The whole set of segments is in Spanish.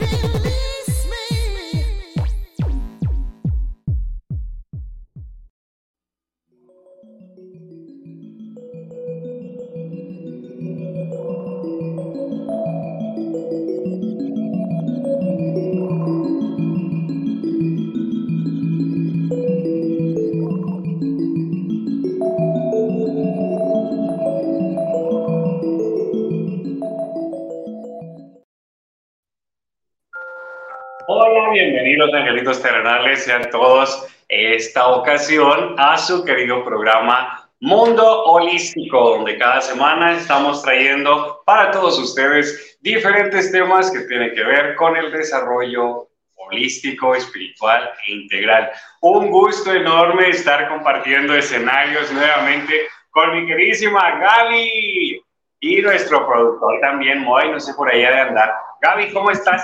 Really? Angelitos terrenales, sean todos esta ocasión a su querido programa Mundo Holístico, donde cada semana estamos trayendo para todos ustedes diferentes temas que tienen que ver con el desarrollo holístico, espiritual e integral. Un gusto enorme estar compartiendo escenarios nuevamente con mi queridísima Gaby y nuestro productor también, Moy, no sé por allá de andar. Gaby, ¿cómo estás?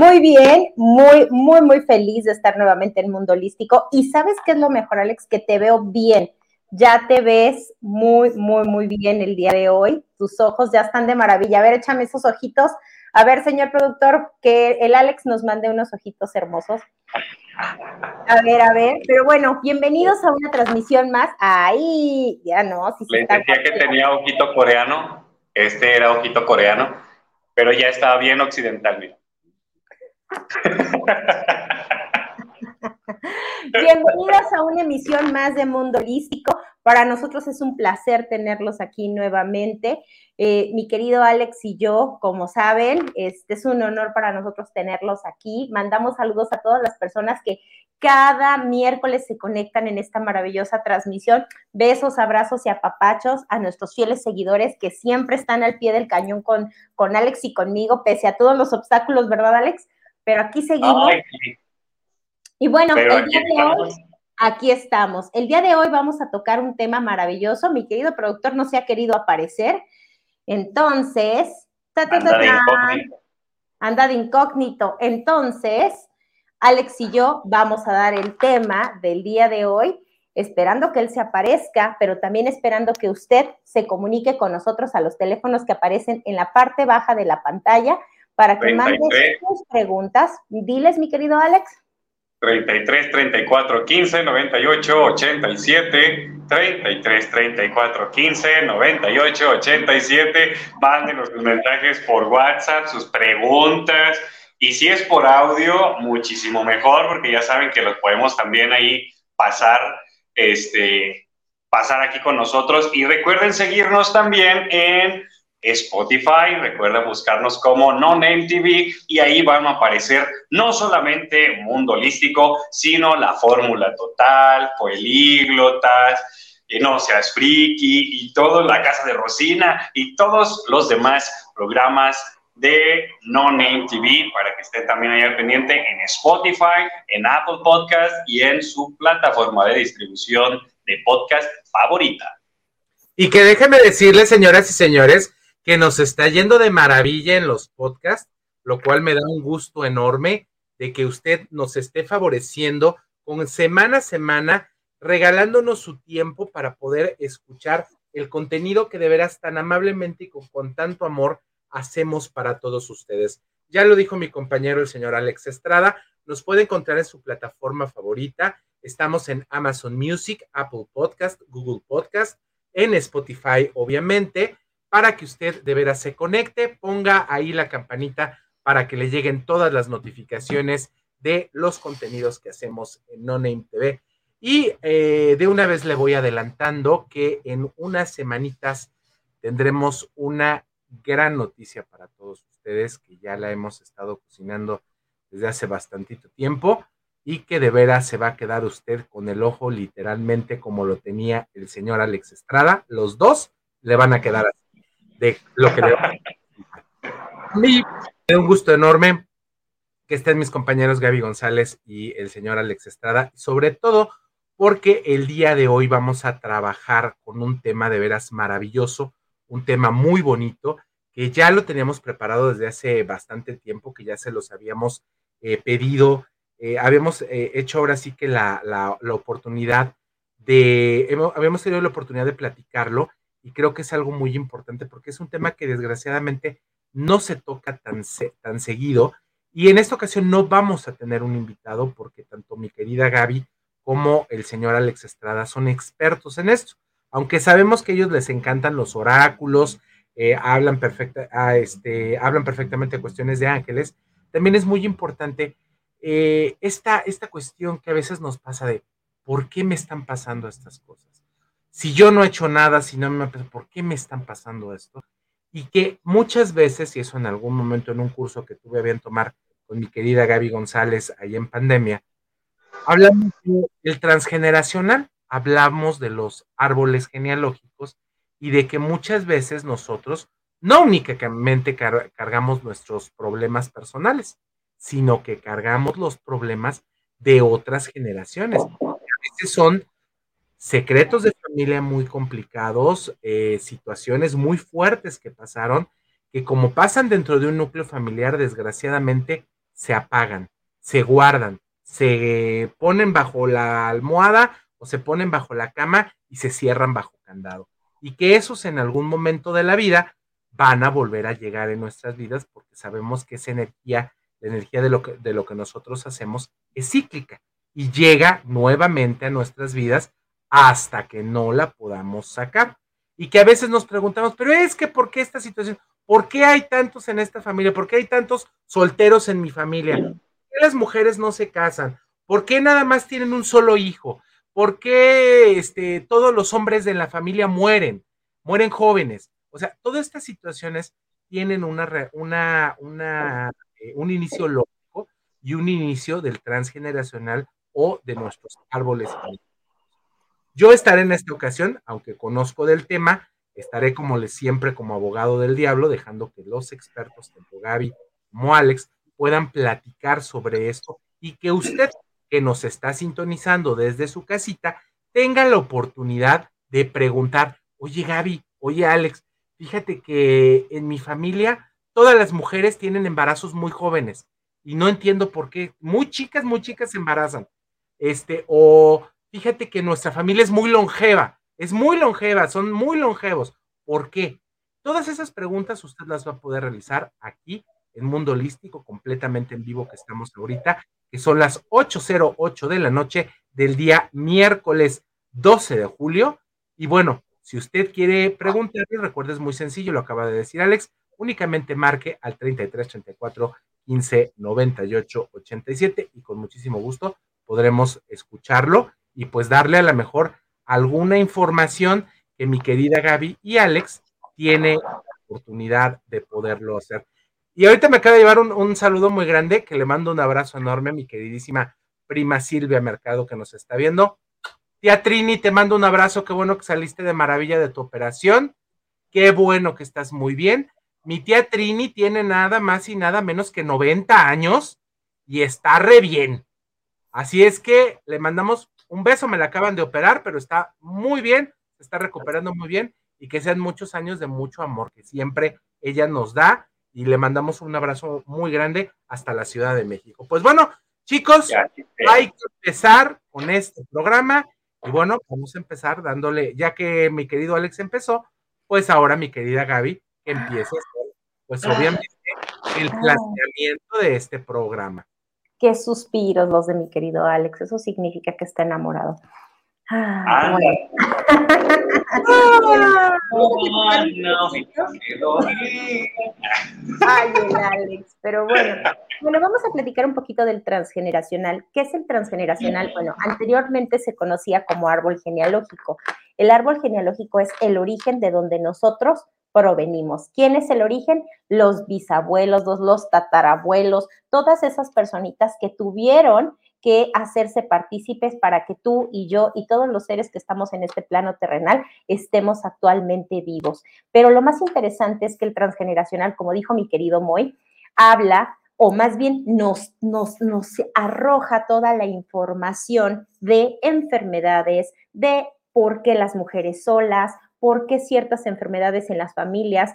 Muy bien, muy, muy, muy feliz de estar nuevamente en Mundo Holístico. Y sabes qué es lo mejor, Alex, que te veo bien. Ya te ves muy, muy, muy bien el día de hoy. Tus ojos ya están de maravilla. A ver, échame esos ojitos. A ver, señor productor, que el Alex nos mande unos ojitos hermosos. A ver, a ver, pero bueno, bienvenidos a una transmisión más. Ahí, ya no. Si Les decía que tenía ojito coreano, este era ojito coreano, pero ya estaba bien occidental, mira. Bienvenidos a una emisión más de Mundo Holístico. Para nosotros es un placer tenerlos aquí nuevamente. Eh, mi querido Alex y yo, como saben, este es un honor para nosotros tenerlos aquí. Mandamos saludos a todas las personas que cada miércoles se conectan en esta maravillosa transmisión. Besos, abrazos y apapachos a nuestros fieles seguidores que siempre están al pie del cañón con, con Alex y conmigo, pese a todos los obstáculos, ¿verdad, Alex? Pero aquí seguimos. Y bueno, el día de hoy, aquí estamos. El día de hoy vamos a tocar un tema maravilloso. Mi querido productor no se ha querido aparecer. Entonces, anda, de incógnito. Entonces, Alex y yo vamos a dar el tema del día de hoy, esperando que él se aparezca, pero también esperando que usted se comunique con nosotros a los teléfonos que aparecen en la parte baja de la pantalla para que mande sus preguntas. Diles, mi querido Alex. 33 34 15 98 87 33 34 15 98 87 mándenos sus mensajes por WhatsApp sus preguntas y si es por audio muchísimo mejor porque ya saben que los podemos también ahí pasar este pasar aquí con nosotros. Y recuerden seguirnos también en Spotify, recuerda buscarnos como No Name TV y ahí van a aparecer no solamente Mundo Holístico, sino la Fórmula Total, Políglotas, y No Seas Friki y todo La Casa de Rosina y todos los demás programas de No Name TV para que estén también ahí al pendiente en Spotify, en Apple Podcast y en su plataforma de distribución de podcast favorita. Y que déjenme decirles, señoras y señores, que nos está yendo de maravilla en los podcasts, lo cual me da un gusto enorme de que usted nos esté favoreciendo con semana a semana, regalándonos su tiempo para poder escuchar el contenido que de veras tan amablemente y con, tanto amor hacemos para todos ustedes. Ya lo dijo mi compañero el señor Alex Estrada, nos puede encontrar en su plataforma favorita. Estamos en Amazon Music, Apple Podcast, Google Podcast, en Spotify, obviamente para que usted de veras se conecte, ponga ahí la campanita para que le lleguen todas las notificaciones de los contenidos que hacemos en No Name TV. Y eh, de una vez le voy adelantando que en unas semanitas tendremos una gran noticia para todos ustedes, que ya la hemos estado cocinando desde hace bastantito tiempo y que de veras se va a quedar usted con el ojo literalmente como lo tenía el señor Alex Estrada. Los dos le van a quedar así de lo que le va a mí es un gusto enorme que estén mis compañeros Gaby González y el señor Alex Estrada, sobre todo porque el día de hoy vamos a trabajar con un tema de veras maravilloso, un tema muy bonito, que ya lo teníamos preparado desde hace bastante tiempo, que ya se los habíamos eh, pedido, eh, habíamos eh, hecho ahora sí que la, la, la oportunidad de, hemos, habíamos tenido la oportunidad de platicarlo y creo que es algo muy importante porque es un tema que desgraciadamente no se toca tan, tan seguido. Y en esta ocasión no vamos a tener un invitado porque tanto mi querida Gaby como el señor Alex Estrada son expertos en esto. Aunque sabemos que a ellos les encantan los oráculos, eh, hablan, perfecta, ah, este, hablan perfectamente cuestiones de ángeles, también es muy importante eh, esta, esta cuestión que a veces nos pasa de ¿por qué me están pasando estas cosas? Si yo no he hecho nada, si no me ¿por qué me están pasando esto? Y que muchas veces, y eso en algún momento en un curso que tuve a bien tomar con mi querida Gaby González ahí en pandemia, hablamos del transgeneracional, hablamos de los árboles genealógicos y de que muchas veces nosotros no únicamente cargamos nuestros problemas personales, sino que cargamos los problemas de otras generaciones. A veces son secretos de familia muy complicados, eh, situaciones muy fuertes que pasaron, que como pasan dentro de un núcleo familiar, desgraciadamente se apagan, se guardan, se ponen bajo la almohada o se ponen bajo la cama y se cierran bajo candado. Y que esos en algún momento de la vida van a volver a llegar en nuestras vidas porque sabemos que esa energía la energía de lo, que, de lo que nosotros hacemos es cíclica y llega nuevamente a nuestras vidas hasta que no la podamos sacar. Y que a veces nos preguntamos, pero es que ¿por qué esta situación? ¿Por qué hay tantos en esta familia? ¿Por qué hay tantos solteros en mi familia? ¿Por qué las mujeres no se casan? ¿Por qué nada más tienen un solo hijo? ¿Por qué este, todos los hombres de la familia mueren? Mueren jóvenes. O sea, todas estas situaciones tienen una, una, una eh, un inicio lógico y un inicio del transgeneracional o de nuestros árboles. Yo estaré en esta ocasión, aunque conozco del tema, estaré como les siempre como abogado del diablo, dejando que los expertos, tanto Gaby como Alex, puedan platicar sobre esto y que usted que nos está sintonizando desde su casita tenga la oportunidad de preguntar, oye Gaby, oye Alex, fíjate que en mi familia todas las mujeres tienen embarazos muy jóvenes y no entiendo por qué. Muy chicas, muy chicas se embarazan. Este, o fíjate que nuestra familia es muy longeva, es muy longeva, son muy longevos. ¿Por qué? Todas esas preguntas usted las va a poder realizar aquí en Mundo Holístico, completamente en vivo que estamos ahorita, que son las 8.08 de la noche del día miércoles 12 de julio. Y bueno, si usted quiere preguntarle, recuerde, es muy sencillo, lo acaba de decir Alex, únicamente marque al 33 34 15 98 87 y con muchísimo gusto podremos escucharlo y pues darle a lo mejor alguna información que mi querida Gaby y Alex tiene la oportunidad de poderlo hacer. Y ahorita me acaba de llevar un, un, saludo muy grande, que le mando un abrazo enorme a mi queridísima prima Silvia Mercado que nos está viendo. Tía Trini, te mando un abrazo, qué bueno que saliste de maravilla de tu operación, qué bueno que estás muy bien. Mi tía Trini tiene nada más y nada menos que 90 años y está re bien. Así es que le mandamos un beso, me la acaban de operar, pero está muy bien, se está recuperando muy bien y que sean muchos años de mucho amor que siempre ella nos da y le mandamos un abrazo muy grande hasta la Ciudad de México. Pues bueno, chicos, hay que empezar con este programa y bueno, vamos a empezar dándole, ya que mi querido Alex empezó, pues ahora mi querida Gaby que empiece pues obviamente, el ah. planteamiento de este programa. Qué suspiros los de mi querido Alex, eso significa que está enamorado. Ah, Ay, el Alex, pero bueno. Bueno, vamos a platicar un poquito del transgeneracional. ¿Qué es el transgeneracional? Bueno, anteriormente se conocía como árbol genealógico. El árbol genealógico es el origen de donde nosotros provenimos. ¿Quién es el origen? Los bisabuelos, los, los tatarabuelos, todas esas personitas que tuvieron que hacerse partícipes para que tú y yo y todos los seres que estamos en este plano terrenal estemos actualmente vivos. Pero lo más interesante es que el transgeneracional, como dijo mi querido Moy, habla o más bien nos, nos, nos arroja toda la información de enfermedades, de por qué las mujeres solas, por qué ciertas enfermedades en las familias.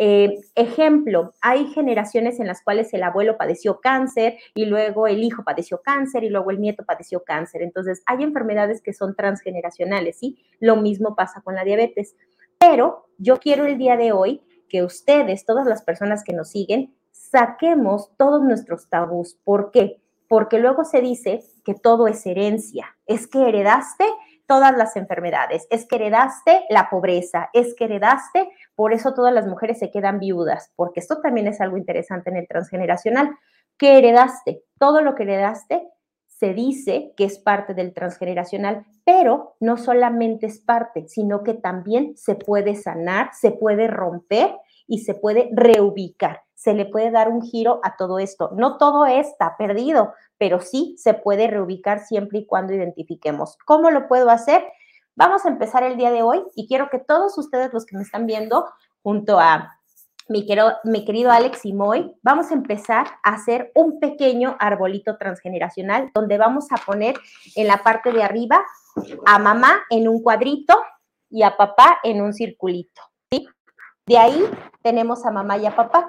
Eh, ejemplo, hay generaciones en las cuales el abuelo padeció cáncer y luego el hijo padeció cáncer y luego el nieto padeció cáncer. Entonces, hay enfermedades que son transgeneracionales, ¿sí? Lo mismo pasa con la diabetes. Pero yo quiero el día de hoy que ustedes, todas las personas que nos siguen, saquemos todos nuestros tabús. ¿Por qué? Porque luego se dice que todo es herencia. Es que heredaste todas las enfermedades, es que heredaste la pobreza, es que heredaste, por eso todas las mujeres se quedan viudas, porque esto también es algo interesante en el transgeneracional. ¿Qué heredaste? Todo lo que heredaste se dice que es parte del transgeneracional, pero no solamente es parte, sino que también se puede sanar, se puede romper y se puede reubicar. Se le puede dar un giro a todo esto. No todo está perdido, pero sí se puede reubicar siempre y cuando identifiquemos. ¿Cómo lo puedo hacer? Vamos a empezar el día de hoy y quiero que todos ustedes los que me están viendo, junto a mi, querido Alex y Moy, vamos a empezar a hacer un pequeño arbolito transgeneracional donde vamos a poner en la parte de arriba a mamá en un cuadrito y a papá en un circulito. ¿sí? De ahí tenemos a mamá y a papá.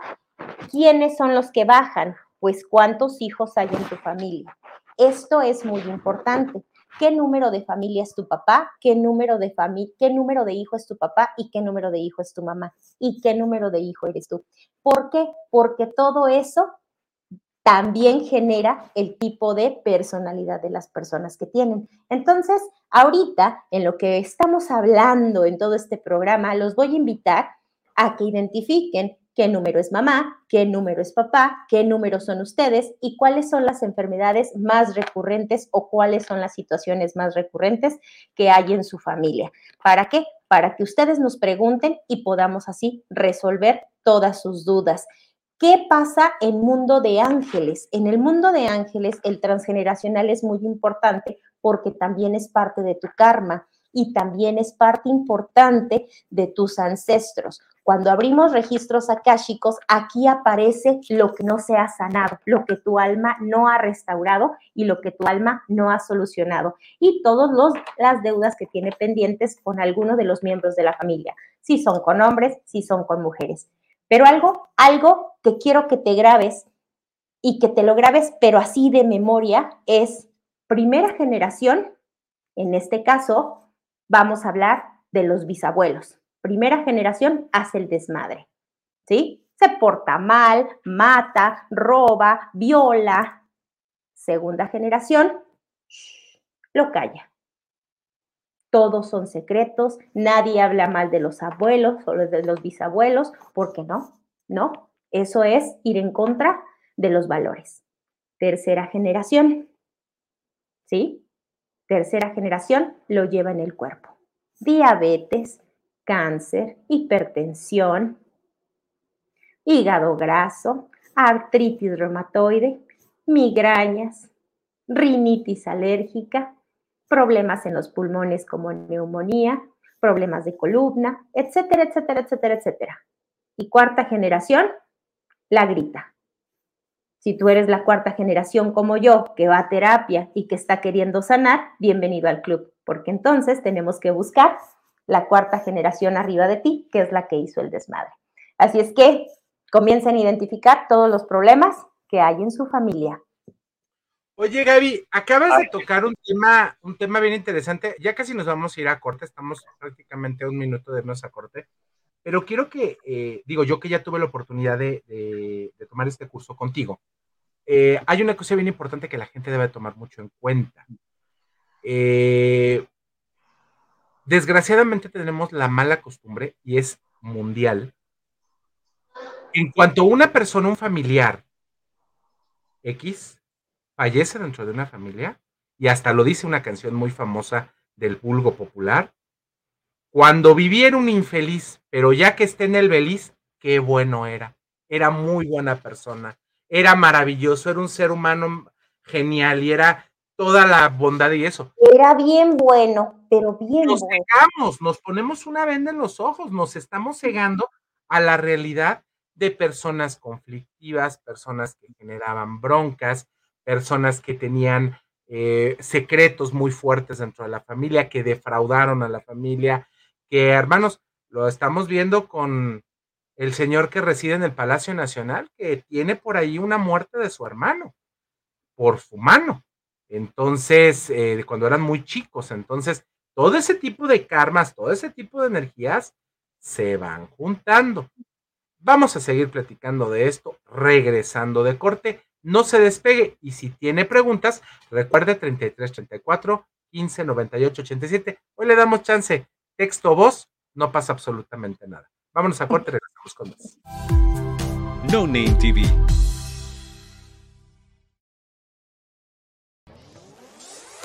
¿Quiénes son los que bajan? Pues cuántos hijos hay en tu familia. Esto es muy importante qué número de familia es tu papá, qué número de familia, qué número de hijo es tu papá y qué número de hijo es tu mamá y qué número de hijo eres tú. ¿Por qué? Porque todo eso también genera el tipo de personalidad de las personas que tienen. Entonces, ahorita, en lo que estamos hablando en todo este programa, los voy a invitar a que identifiquen qué número es mamá, qué número es papá, qué número son ustedes y cuáles son las enfermedades más recurrentes o cuáles son las situaciones más recurrentes que hay en su familia. ¿Para qué? Para que ustedes nos pregunten y podamos así resolver todas sus dudas. ¿Qué pasa en mundo de ángeles? En el mundo de ángeles, el transgeneracional es muy importante porque también es parte de tu karma y también es parte importante de tus ancestros. Cuando abrimos registros akáshicos, aquí aparece lo que no se ha sanado, lo que tu alma no ha restaurado y lo que tu alma no ha solucionado. Y todas las deudas que tiene pendientes con alguno de los miembros de la familia, si son con hombres, si son con mujeres. Pero algo, algo que quiero que te grabes y que te lo grabes, pero así de memoria, es primera generación, en este caso, vamos a hablar de los bisabuelos primera generación hace el desmadre, ¿sí? Se porta mal, mata, roba, viola. Segunda generación, lo calla. Todos son secretos, nadie habla mal de los abuelos o de los bisabuelos, porque no, no, eso es ir en contra de los valores. Tercera generación, ¿sí? Tercera generación lo lleva en el cuerpo. Diabetes, cáncer, hipertensión, hígado graso, artritis reumatoide, migrañas, rinitis alérgica, problemas en los pulmones como neumonía, problemas de columna, etcétera, etcétera, etcétera, etcétera. Y cuarta generación, la grita. Si tú eres la cuarta generación como yo, que va a terapia y que está queriendo sanar, bienvenido al club, porque entonces tenemos que buscar la cuarta generación arriba de ti, que es la que hizo el desmadre. Así es que comiencen a identificar todos los problemas que hay en su familia. Oye, Gaby, acabas de tocar un tema, un tema bien interesante. Ya casi nos vamos a ir a corte, estamos prácticamente a un minuto de irnos a corte. Pero quiero que, eh, digo, yo que ya tuve la oportunidad de, tomar este curso contigo, eh, hay una cosa bien importante que la gente debe tomar mucho en cuenta. Eh, Desgraciadamente tenemos la mala costumbre, y es mundial, en cuanto una persona, un familiar X, fallece dentro de una familia, y hasta lo dice una canción muy famosa del vulgo popular, cuando viviera un infeliz, pero ya que esté en el beliz, qué bueno era. Era muy buena persona, era maravilloso, era un ser humano genial y era toda la bondad y eso. Era bien bueno, pero bien nos bueno. Cegamos, nos ponemos una venda en los ojos, nos estamos cegando a la realidad de personas conflictivas, personas que generaban broncas, personas que tenían eh, secretos muy fuertes dentro de la familia, que defraudaron a la familia, que hermanos, lo estamos viendo con el señor que reside en el Palacio Nacional, que tiene por ahí una muerte de su hermano, por su mano. Entonces, eh, cuando eran muy chicos, entonces, todo ese tipo de karmas, todo ese tipo de energías se van juntando. Vamos a seguir platicando de esto regresando de corte. No se despegue y si tiene preguntas, recuerde 3334 15 98 87. Hoy le damos chance. Texto voz, no pasa absolutamente nada. Vámonos a corte, regresamos con más. No Name TV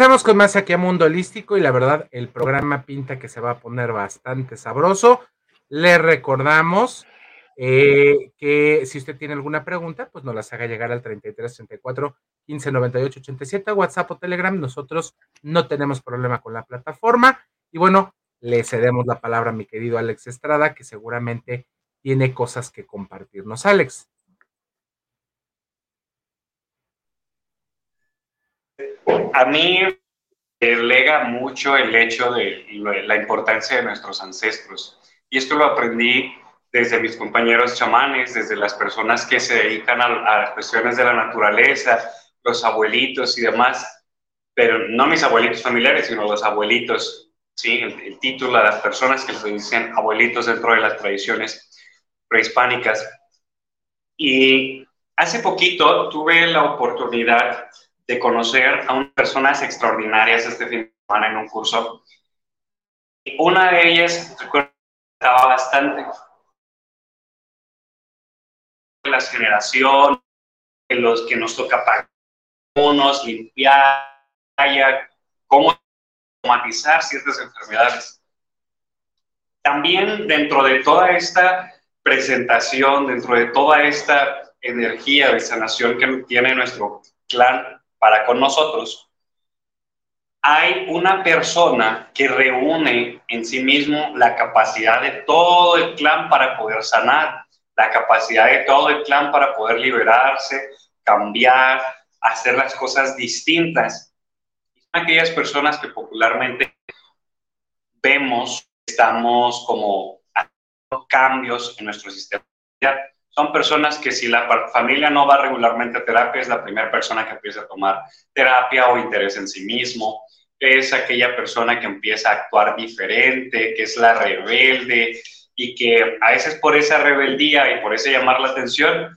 Empezamos con más aquí a Mundo Holístico y la verdad el programa pinta que se va a poner bastante sabroso. Le recordamos eh, que si usted tiene alguna pregunta, pues nos las haga llegar al 33 34 15 98 87, WhatsApp o Telegram. Nosotros no tenemos problema con la plataforma. Y bueno, le cedemos la palabra a mi querido Alex Estrada, que seguramente tiene cosas que compartirnos. Alex. A mí me lega mucho el hecho de la importancia de nuestros ancestros. Y esto lo aprendí desde mis compañeros chamanes, desde las personas que se dedican a, las cuestiones de la naturaleza, los abuelitos y demás, pero no mis abuelitos familiares, sino los abuelitos, ¿sí? el, título de las personas que se dicen abuelitos dentro de las tradiciones prehispánicas. Y hace poquito tuve la oportunidad de conocer a unas personas extraordinarias este fin de semana en un curso. Una de ellas, recuerdo, estaba bastante las generaciones, los que nos toca pagar, unos, limpiar, cómo automatizar ciertas enfermedades. También dentro de toda esta presentación, dentro de toda esta energía de sanación que tiene nuestro clan para con nosotros, hay una persona que reúne en sí mismo la capacidad de todo el clan para poder sanar, la capacidad de todo el clan para poder liberarse, cambiar, hacer las cosas distintas. Aquellas personas que popularmente vemos, estamos como haciendo cambios en nuestro sistema son personas que si la familia no va regularmente a terapia, es la primera persona que empieza a tomar terapia o interés en sí mismo. Es aquella persona que empieza a actuar diferente, que es la rebelde y que a veces por esa rebeldía y por ese llamar la atención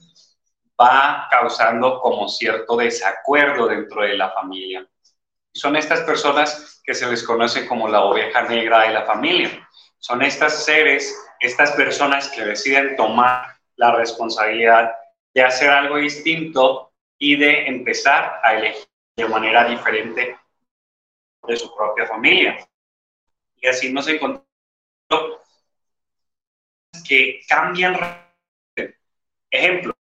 va causando como cierto desacuerdo dentro de la familia. Son estas personas que se les conoce como la oveja negra de la familia. Son estas seres, estas personas que deciden tomar la responsabilidad de hacer algo distinto y de empezar a elegir de manera diferente de su propia familia. Y así nos encontramos que cambian. Ejemplo,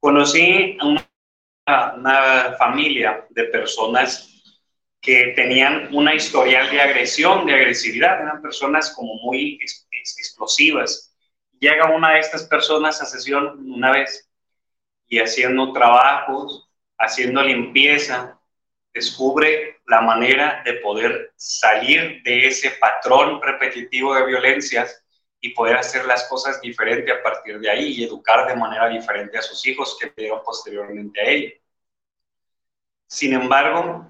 conocí a una, familia de personas que tenían una historial de agresión, de agresividad, eran personas como muy explosivas. Llega una de estas personas a sesión una vez y haciendo trabajos, haciendo limpieza, descubre la manera de poder salir de ese patrón repetitivo de violencias y poder hacer las cosas diferente a partir de ahí y educar de manera diferente a sus hijos que vieron posteriormente a ella. Sin embargo,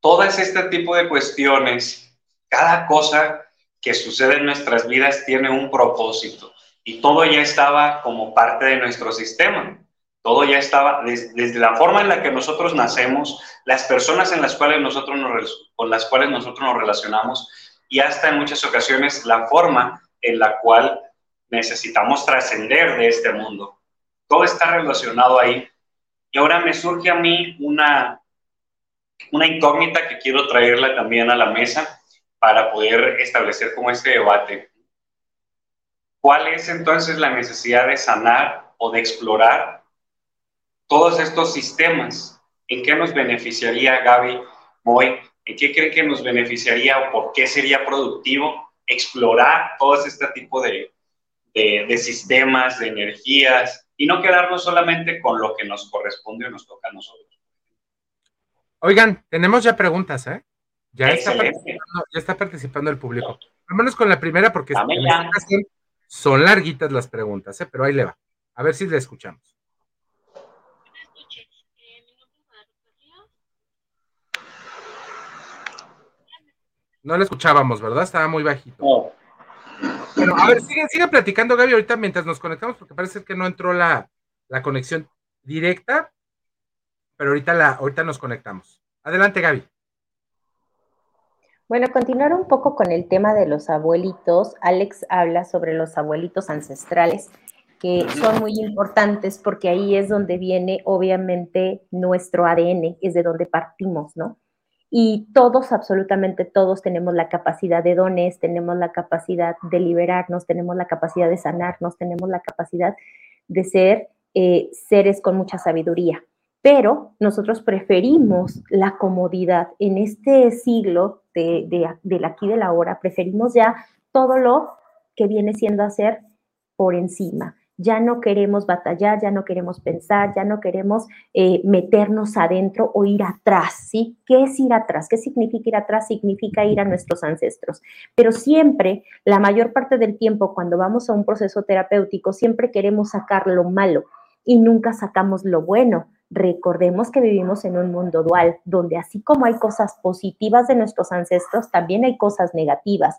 todas este tipo de cuestiones, cada cosa que sucede en nuestras vidas tiene un propósito y todo ya estaba como parte de nuestro sistema. Todo ya estaba, desde, la forma en la que nosotros nacemos, las personas en las cuales nosotros nos, con las cuales nosotros nos relacionamos y hasta en muchas ocasiones la forma en la cual necesitamos trascender de este mundo. Todo está relacionado ahí. Y ahora me surge a mí una, una incógnita que quiero traerla también a la mesa para poder establecer como este debate. ¿Cuál es entonces la necesidad de sanar o de explorar todos estos sistemas? ¿En qué nos beneficiaría Gaby Moy? ¿En qué cree que nos beneficiaría o por qué sería productivo explorar todo este tipo de, de, sistemas, de energías y no quedarnos solamente con lo que nos corresponde o nos toca a nosotros? Oigan, tenemos ya preguntas, ¿eh? Ya está, ya está, participando, el público. Vámonos con la primera porque son larguitas las preguntas, ¿eh? pero ahí le va. A ver si le escuchamos. No le escuchábamos, ¿verdad? Estaba muy bajito. Bueno, a ver, sigue, platicando, Gaby, ahorita mientras nos conectamos, porque parece que no entró la, la conexión directa, pero ahorita, la, ahorita nos conectamos. Adelante, Gaby. Bueno, continuar un poco con el tema de los abuelitos. Alex habla sobre los abuelitos ancestrales, que son muy importantes porque ahí es donde viene, obviamente, nuestro ADN, es de donde partimos, ¿no? y todos, absolutamente todos, tenemos la capacidad de dones, tenemos la capacidad de liberarnos, tenemos la capacidad de sanarnos, tenemos la capacidad de ser eh, seres con mucha sabiduría. Pero nosotros preferimos la comodidad. En este siglo de, de, del aquí de la hora, preferimos ya todo lo que viene siendo hacer por encima ya no queremos batallar, ya no queremos pensar, ya no queremos eh, meternos adentro o ir atrás, ¿sí? ¿Qué es ir atrás? ¿Qué significa ir atrás? Significa ir a nuestros ancestros. Pero siempre, la mayor parte del tiempo, cuando vamos a un proceso terapéutico, siempre queremos sacar lo malo y nunca sacamos lo bueno. Recordemos que vivimos en un mundo dual, donde así como hay cosas positivas de nuestros ancestros, también hay cosas negativas.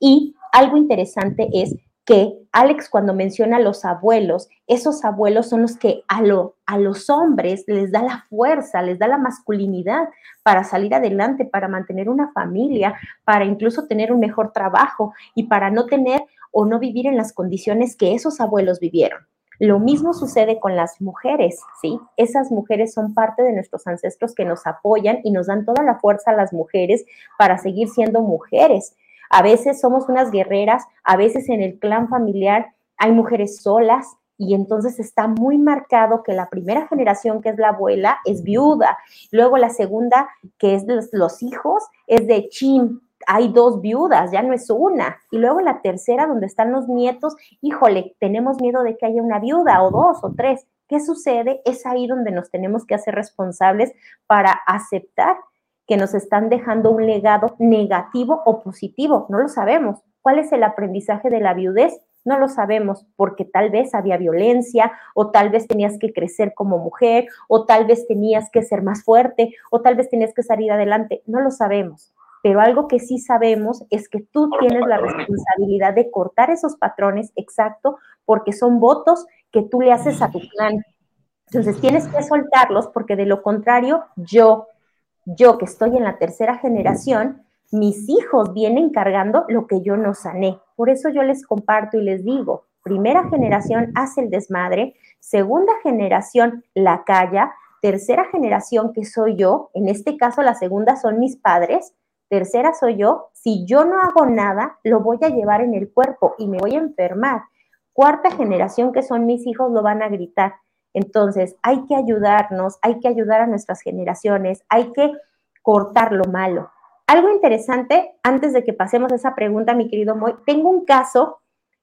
Y algo interesante es que Alex cuando menciona a los abuelos, esos abuelos son los que a, lo, a los hombres les da la fuerza, les da la masculinidad para salir adelante, para mantener una familia, para incluso tener un mejor trabajo y para no tener o no vivir en las condiciones que esos abuelos vivieron. Lo mismo sucede con las mujeres, ¿sí? Esas mujeres son parte de nuestros ancestros que nos apoyan y nos dan toda la fuerza a las mujeres para seguir siendo mujeres a veces somos unas guerreras, a veces en el clan familiar hay mujeres solas y entonces está muy marcado que la primera generación, que es la abuela, es viuda. Luego la segunda, que es los, hijos, es de chin, hay dos viudas, ya no es una. Y luego la tercera, donde están los nietos, híjole, tenemos miedo de que haya una viuda o dos o tres. ¿Qué sucede? Es ahí donde nos tenemos que hacer responsables para aceptar que nos están dejando un legado negativo o positivo, no lo sabemos. ¿Cuál es el aprendizaje de la viudez? No lo sabemos porque tal vez había violencia o tal vez tenías que crecer como mujer o tal vez tenías que ser más fuerte o tal vez tenías que salir adelante. No lo sabemos. Pero algo que sí sabemos es que tú tienes la responsabilidad de cortar esos patrones, exacto, porque son votos que tú le haces a tu clan. Entonces tienes que soltarlos porque de lo contrario yo yo que estoy en la tercera generación, mis hijos vienen cargando lo que yo no sané. Por eso yo les comparto y les digo, primera generación hace el desmadre, segunda generación la calla, tercera generación que soy yo, en este caso la segunda son mis padres, Tercera soy yo, si yo no hago nada, lo voy a llevar en el cuerpo y me voy a enfermar. Cuarta generación, que son mis hijos, lo van a gritar. Entonces, hay que ayudarnos, hay que ayudar a nuestras generaciones, hay que cortar lo malo. Algo interesante, antes de que pasemos a esa pregunta, mi querido Moy, tengo un caso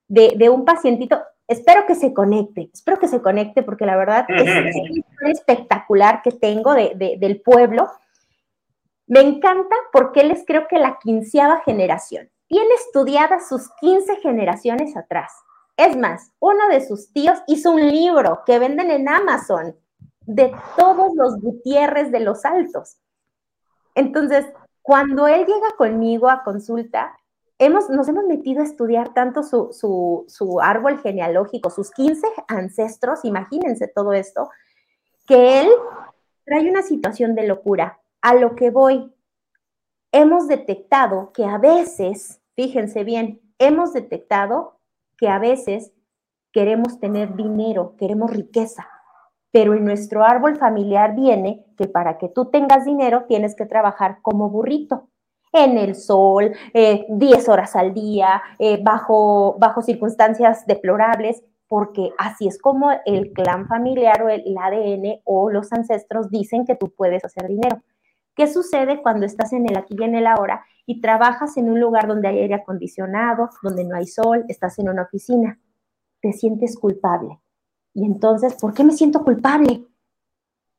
de, un pacientito, espero que se conecte, espero que se conecte porque la verdad es, un espectacular que tengo del pueblo. Me encanta porque él es creo que la quinceava generación. Tiene estudiadas sus 15 generaciones atrás. Es más, uno de sus tíos hizo un libro que venden en Amazon de todos los Gutiérrez de los Altos. Entonces, cuando él llega conmigo a consulta, hemos, nos hemos metido a estudiar tanto su, su árbol genealógico, sus 15 ancestros, imagínense todo esto, que él trae una situación de locura. A lo que voy, hemos detectado que a veces, fíjense bien, hemos detectado que a veces queremos tener dinero, queremos riqueza, pero en nuestro árbol familiar viene que para que tú tengas dinero tienes que trabajar como burrito, en el sol, 10 eh, horas al día, eh, bajo, bajo circunstancias deplorables, porque así es como el clan familiar o el ADN o los ancestros dicen que tú puedes hacer dinero. ¿Qué sucede cuando estás en el aquí y en el ahora y trabajas en un lugar donde hay aire acondicionado, donde no hay sol, estás en una oficina? Te sientes culpable. Y entonces, ¿por qué me siento culpable?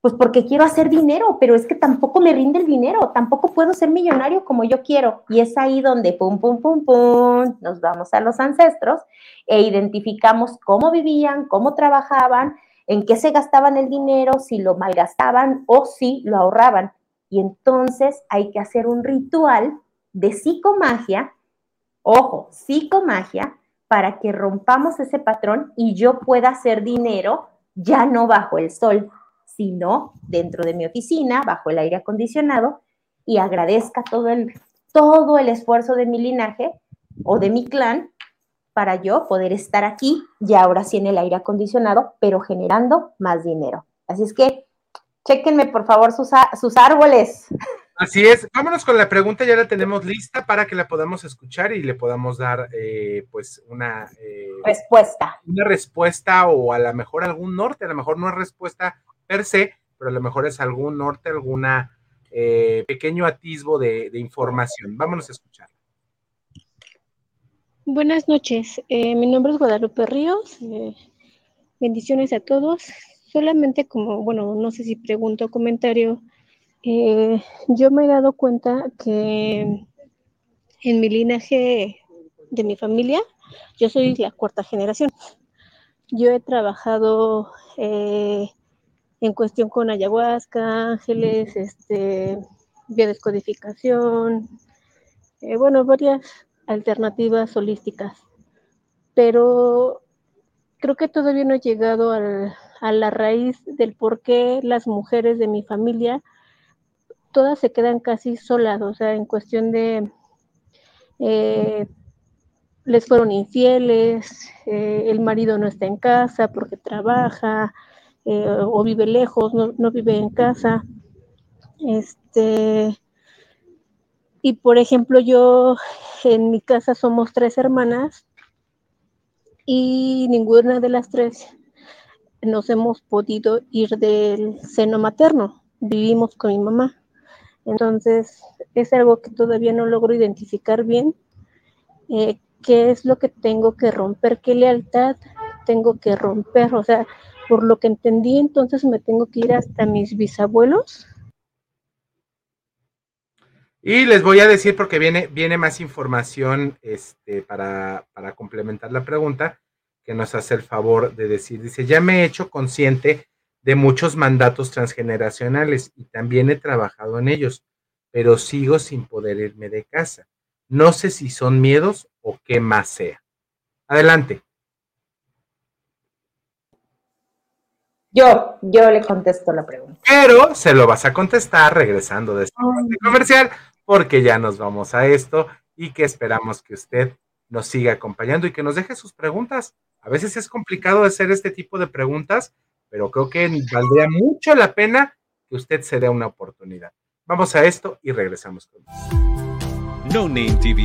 Pues porque quiero hacer dinero, pero es que tampoco me rinde el dinero, tampoco puedo ser millonario como yo quiero. Y es ahí donde, pum, pum, pum, pum, nos vamos a los ancestros e identificamos cómo vivían, cómo trabajaban, en qué se gastaban el dinero, si lo malgastaban o si lo ahorraban. Y entonces hay que hacer un ritual de psicomagia, ojo, psicomagia, para que rompamos ese patrón y yo pueda hacer dinero ya no bajo el sol, sino dentro de mi oficina, bajo el aire acondicionado y agradezca todo el, todo el esfuerzo de mi linaje o de mi clan para yo poder estar aquí y ahora sí en el aire acondicionado, pero generando más dinero. Así es que Chequenme, por favor, sus, sus árboles. Así es. Vámonos con la pregunta, ya la tenemos lista para que la podamos escuchar y le podamos dar, eh, pues, una eh, respuesta. Una respuesta o a lo mejor algún norte, a lo mejor no es respuesta per se, pero a lo mejor es algún norte, alguna eh, pequeño atisbo de, de, información. Vámonos a escuchar. Buenas noches. mi nombre es Guadalupe Ríos. bendiciones a todos solamente como, bueno, no sé si pregunto o comentario, eh, yo me he dado cuenta que en mi linaje de mi familia, yo soy la cuarta generación. Yo he trabajado eh, en cuestión con ayahuasca, ángeles, este, biodescodificación, eh, bueno, varias alternativas holísticas, pero creo que todavía no he llegado al, a la raíz del por qué las mujeres de mi familia todas se quedan casi solas, o sea, en cuestión de eh, les fueron infieles, eh, el marido no está en casa porque trabaja eh, o vive lejos, no, no, vive en casa. Este, y por ejemplo, yo en mi casa somos tres hermanas y ninguna de las tres nos hemos podido ir del seno materno, vivimos con mi mamá. Entonces, es algo que todavía no logro identificar bien. Eh, ¿Qué es lo que tengo que romper? ¿Qué lealtad tengo que romper? O sea, por lo que entendí, entonces me tengo que ir hasta mis bisabuelos. Y les voy a decir, porque viene, viene más información este, para, para complementar la pregunta, que nos hace el favor de decir, dice, ya me he hecho consciente de muchos mandatos transgeneracionales y también he trabajado en ellos, pero sigo sin poder irme de casa. No sé si son miedos o qué más sea. Adelante. Yo, yo le contesto la pregunta. Pero se lo vas a contestar regresando de este comercial, porque ya nos vamos a esto y que esperamos que usted nos siga acompañando y que nos deje sus preguntas a veces es complicado hacer este tipo de preguntas, pero creo que valdría mucho la pena que usted se dé una oportunidad. Vamos a esto y regresamos con No Name TV.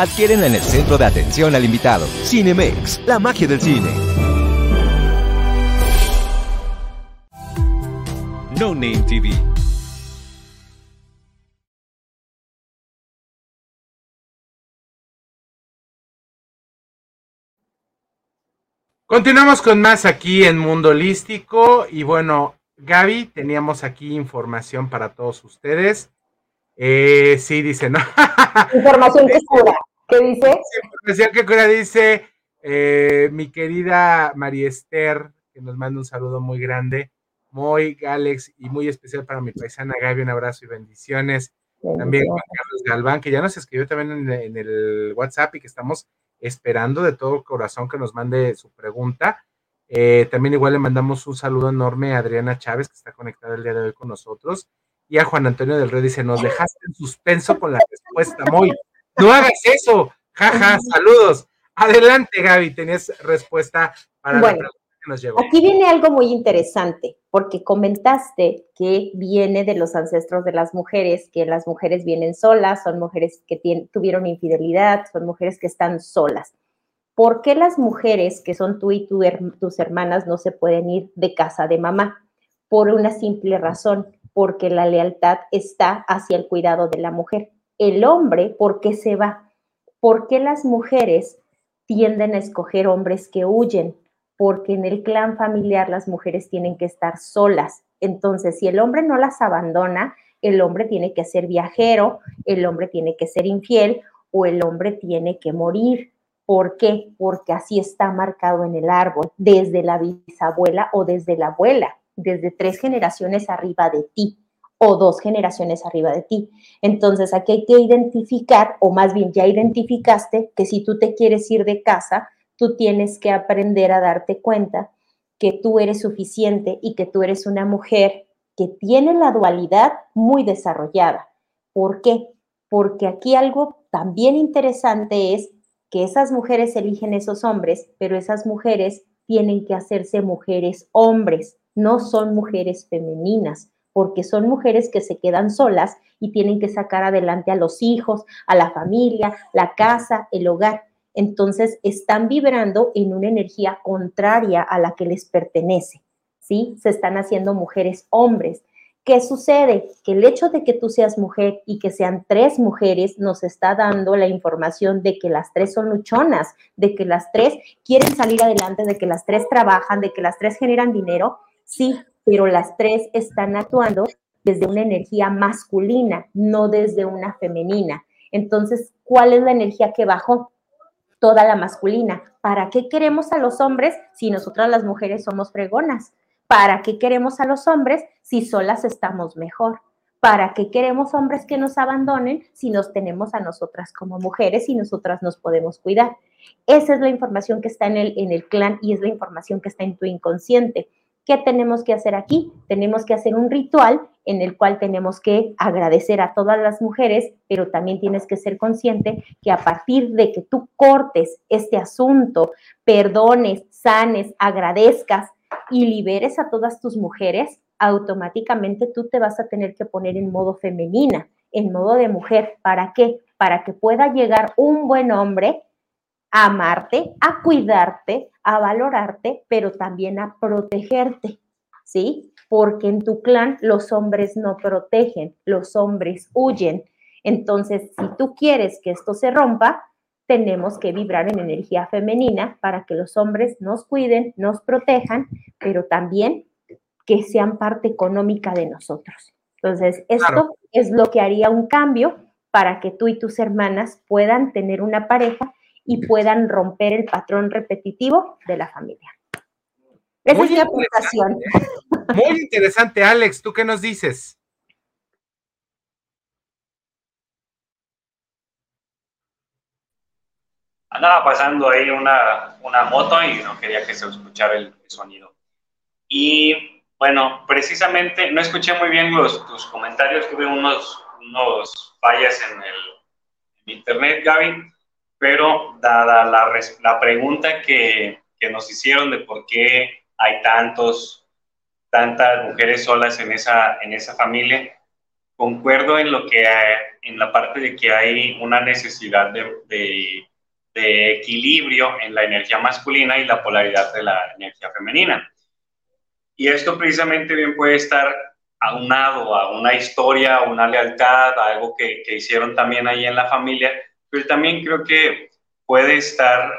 Adquiérenla en el centro de atención al invitado. Cinemex, la magia del cine. No Name TV. Continuamos con más aquí en Mundo Holístico y bueno, Gaby, teníamos aquí información para todos ustedes. Eh, sí, dice, ¿no? Información que cura. ¿Qué dice? Información que cura dice eh, mi querida María Esther, que nos manda un saludo muy grande, muy Alex y muy especial para mi paisana Gaby, un abrazo y bendiciones. También Juan Carlos Galván, que ya nos escribió también en, en el WhatsApp y que estamos esperando de todo corazón que nos mande su pregunta. Eh, también igual le mandamos un saludo enorme a Adriana Chávez, que está conectada el día de hoy con nosotros. Y a Juan Antonio del Rey dice, nos dejaste en suspenso con la respuesta, muy. No hagas eso. Jaja, saludos. Adelante, Gaby, tenías respuesta para Bueno, la pregunta que nos llegó. Aquí viene algo muy interesante, porque comentaste que viene de los ancestros de las mujeres, que las mujeres vienen solas, son mujeres que tuvieron infidelidad, son mujeres que están solas. ¿Por qué las mujeres que son tú y tu tus hermanas no se pueden ir de casa de mamá? Por una simple razón, porque la lealtad está hacia el cuidado de la mujer. El hombre, ¿por qué se va? ¿Por qué las mujeres tienden a escoger hombres que huyen? Porque en el clan familiar las mujeres tienen que estar solas. Entonces, si el hombre no las abandona, el hombre tiene que ser viajero, el hombre tiene que ser infiel o el hombre tiene que morir. ¿Por qué? Porque así está marcado en el árbol, desde la bisabuela o desde la abuela, desde tres generaciones arriba de ti o dos generaciones arriba de ti. Entonces, aquí hay que identificar, o más bien ya identificaste, que si tú te quieres ir de casa, tú tienes que aprender a darte cuenta que tú eres suficiente y que tú eres una mujer que tiene la dualidad muy desarrollada. ¿Por qué? Porque aquí algo también interesante es que esas mujeres eligen esos hombres, pero esas mujeres tienen que hacerse mujeres hombres, no son mujeres femeninas, porque son mujeres que se quedan solas y tienen que sacar adelante a los hijos, a la familia, la casa, el hogar. Entonces están vibrando en una energía contraria a la que les pertenece, ¿sí? Se están haciendo mujeres hombres. ¿Qué sucede? Que el hecho de que tú seas mujer y que sean tres mujeres nos está dando la información de que las tres son luchonas, de que las tres quieren salir adelante, de que las tres trabajan, de que las tres generan dinero, sí, pero las tres están actuando desde una energía masculina, no desde una femenina. Entonces, ¿cuál es la energía que bajó? Toda la masculina. ¿Para qué queremos a los hombres si nosotras las mujeres somos fregonas? ¿Para qué queremos a los hombres si solas estamos mejor? ¿Para qué queremos hombres que nos abandonen si nos tenemos a nosotras como mujeres y nosotras nos podemos cuidar? Esa es la información que está en el, en el clan y es la información que está en tu inconsciente. ¿Qué tenemos que hacer aquí? Tenemos que hacer un ritual en el cual tenemos que agradecer a todas las mujeres, pero también tienes que ser consciente que a partir de que tú cortes este asunto, perdones, sanes, agradezcas y liberes a todas tus mujeres, automáticamente tú te vas a tener que poner en modo femenina, en modo de mujer. ¿Para qué? Para que pueda llegar un buen hombre a amarte, a cuidarte, a valorarte, pero también a protegerte, ¿sí? Porque en tu clan los hombres no protegen, los hombres huyen. Entonces, si tú quieres que esto se rompa, tenemos que vibrar en energía femenina para que los hombres nos cuiden, nos protejan, pero también que sean parte económica de nosotros. Entonces, esto es lo que haría un cambio para que tú y tus hermanas puedan tener una pareja y puedan romper el patrón repetitivo de la familia. Esa Muy es mi aportación. Muy interesante, Alex. ¿Tú qué nos dices? andaba pasando ahí una, una moto y no quería que se escuchara el, sonido. Y bueno, precisamente no escuché muy bien los, tus comentarios, tuve unos, unos fallas en el en internet, Gaby, pero dada la, la pregunta que, que, nos hicieron de por qué hay tantos, tantas mujeres solas en esa, en esa familia, concuerdo en lo que hay, en la parte de que hay una necesidad de, de de equilibrio en la energía masculina y la polaridad de la energía femenina. Y esto precisamente bien puede estar aunado a una historia, a una lealtad, a algo que, que, hicieron también ahí en la familia, pero también creo que puede estar,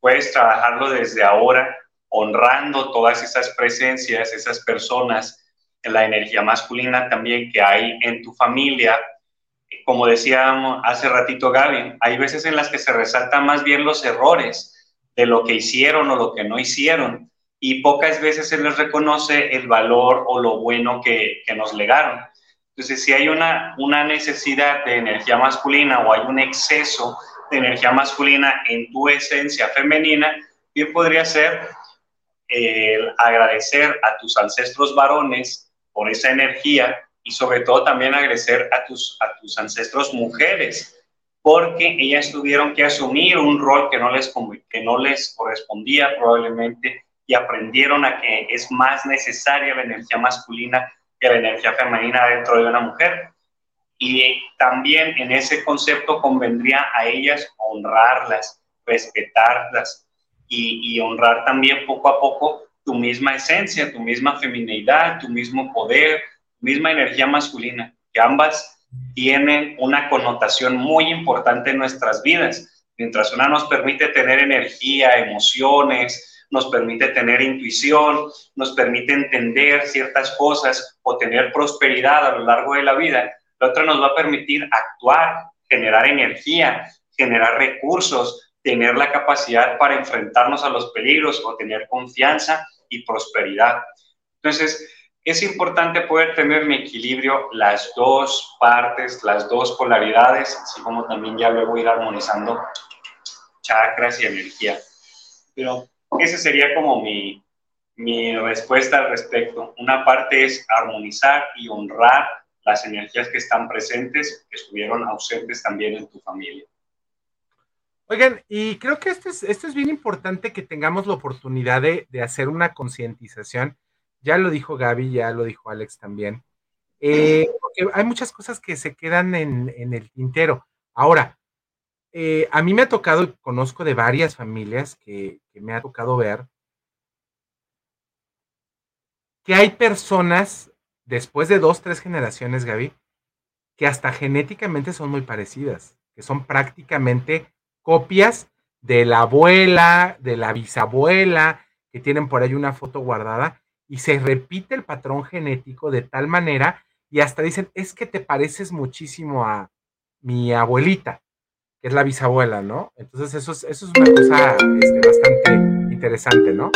puedes trabajarlo desde ahora, honrando todas esas presencias, esas personas, la energía masculina también que hay en tu familia, como decíamos hace ratito Gaby, hay veces en las que se resaltan más bien los errores de lo que hicieron o lo que no hicieron y pocas veces se les reconoce el valor o lo bueno que nos legaron. Entonces, si hay una, una necesidad de energía masculina o hay un exceso de energía masculina en tu esencia femenina, bien podría ser el agradecer a tus ancestros varones por esa energía y sobre todo también agradecer a tus, a tus ancestros mujeres, porque ellas tuvieron que asumir un rol que no, les, que no les correspondía probablemente y aprendieron a que es más necesaria la energía masculina que la energía femenina dentro de una mujer. Y también en ese concepto convendría a ellas honrarlas, respetarlas y, y honrar también poco a poco tu misma esencia, tu misma feminidad, tu mismo poder, misma energía masculina, que ambas tienen una connotación muy importante en nuestras vidas. Mientras una nos permite tener energía, emociones, nos permite tener intuición, nos permite entender ciertas cosas o tener prosperidad a lo largo de la vida, la otra nos va a permitir actuar, generar energía, generar recursos, tener la capacidad para enfrentarnos a los peligros o tener confianza y prosperidad. Entonces, es importante poder tener en equilibrio las dos partes, las dos polaridades, así como también ya luego ir armonizando chakras y energía. Pero esa sería como mi, mi respuesta al respecto. Una parte es armonizar y honrar las energías que están presentes, que estuvieron ausentes también en tu familia. Oigan, y creo que esto es, esto es bien importante que tengamos la oportunidad de, de hacer una concientización ya lo dijo Gaby, ya lo dijo Alex también. Eh, porque hay muchas cosas que se quedan en, en el tintero. Ahora, eh, a mí me ha tocado, conozco de varias familias que me ha tocado ver, que hay personas, después de dos, tres generaciones, Gaby, que hasta genéticamente son muy parecidas, que son prácticamente copias de la abuela, de la bisabuela, que tienen por ahí una foto guardada y se repite el patrón genético de tal manera y hasta dicen, es que te pareces muchísimo a mi abuelita, que es la bisabuela, ¿no? Entonces eso es, eso es una cosa este, bastante interesante, ¿no?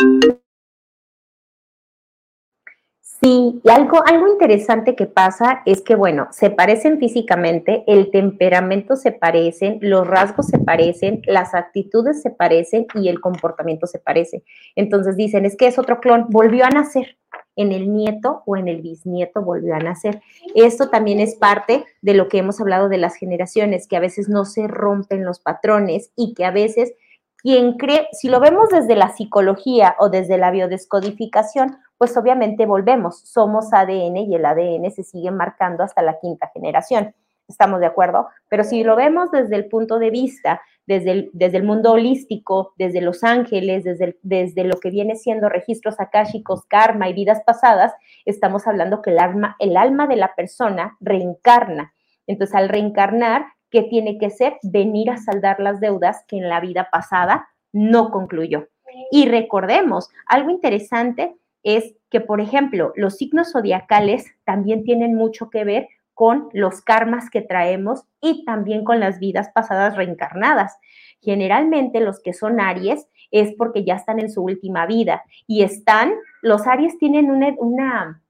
Sí, y algo, algo interesante que pasa es que, bueno, se parecen físicamente, el temperamento se parecen, los rasgos se parecen, las actitudes se parecen y el comportamiento se parece. Entonces dicen, es que es otro clon, volvió a nacer en el nieto o en el bisnieto volvió a nacer. Esto también es parte de lo que hemos hablado de las generaciones, que a veces no se rompen los patrones y que a veces quien cree, si lo vemos desde la psicología o desde la biodescodificación, pues obviamente volvemos, somos ADN y el ADN se sigue marcando hasta la quinta generación. ¿Estamos de acuerdo? Pero si lo vemos desde el punto de vista, desde el, desde el mundo holístico, desde los ángeles, desde, desde lo que viene siendo registros akáshicos, karma y vidas pasadas, estamos hablando que el alma, el alma de la persona reencarna. Entonces, al reencarnar, ¿qué tiene que ser? Venir a saldar las deudas que en la vida pasada no concluyó. Y recordemos, algo interesante es que, por ejemplo, los signos zodiacales también tienen mucho que ver con los karmas que traemos y también con las vidas pasadas reencarnadas. Generalmente los que son Aries es porque ya están en su última vida y están, los Aries tienen una,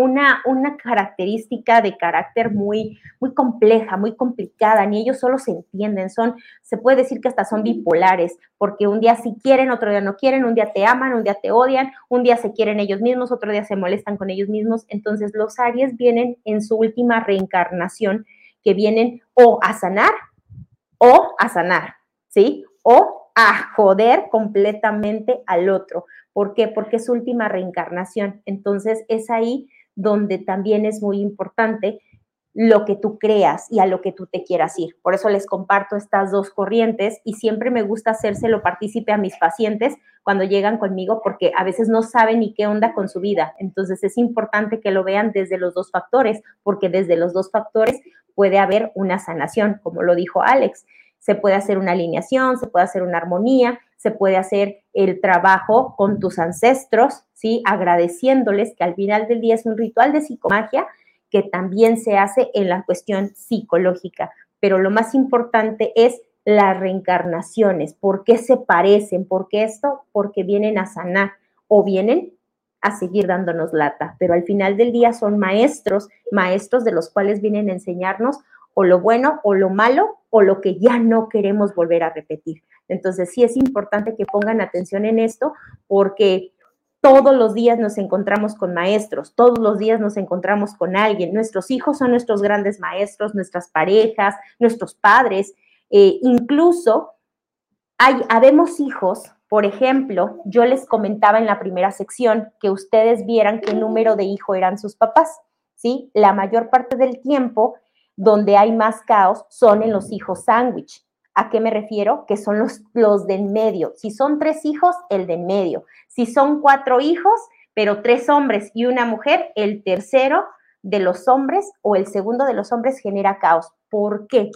una, una característica de carácter muy, muy compleja, muy complicada, ni ellos solo se entienden, son, se puede decir que hasta son bipolares, porque un día sí quieren, otro día no quieren, un día te aman, un día te odian, un día se quieren ellos mismos, otro día se molestan con ellos mismos. Entonces los Aries vienen en su última reencarnación, que vienen o a sanar o a sanar, ¿sí? O a joder completamente al otro. ¿Por qué? Porque es su última reencarnación. Entonces es ahí donde también es muy importante lo que tú creas y a lo que tú te quieras ir. Por eso les comparto estas dos corrientes y siempre me gusta hacérselo partícipe a mis pacientes cuando llegan conmigo porque a veces no saben ni qué onda con su vida. Entonces es importante que lo vean desde los dos factores porque desde los dos factores puede haber una sanación, como lo dijo Alex. Se puede hacer una alineación, se puede hacer una armonía, se puede hacer el trabajo con tus ancestros, ¿sí? Agradeciéndoles que al final del día es un ritual de psicomagia que también se hace en la cuestión psicológica. Pero lo más importante es las reencarnaciones. ¿Por qué se parecen? ¿Por qué esto? Porque vienen a sanar o vienen a seguir dándonos lata. Pero al final del día son maestros, maestros de los cuales vienen a enseñarnos o lo bueno o lo malo o lo que ya no queremos volver a repetir. Entonces, sí es importante que pongan atención en esto porque todos los días nos encontramos con maestros, todos los días nos encontramos con alguien. Nuestros hijos son nuestros grandes maestros, nuestras parejas, nuestros padres. Eh, incluso hay, habemos hijos, por ejemplo, yo les comentaba en la primera sección que ustedes vieran qué número de hijo eran sus papás, ¿sí? La mayor parte del tiempo donde hay más caos son en los hijos sándwich. ¿A qué me refiero? Que son los, los de en medio. Si son tres hijos, el de en medio. Si son cuatro hijos, pero tres hombres y una mujer, el tercero de los hombres o el segundo de los hombres genera caos. ¿Por qué?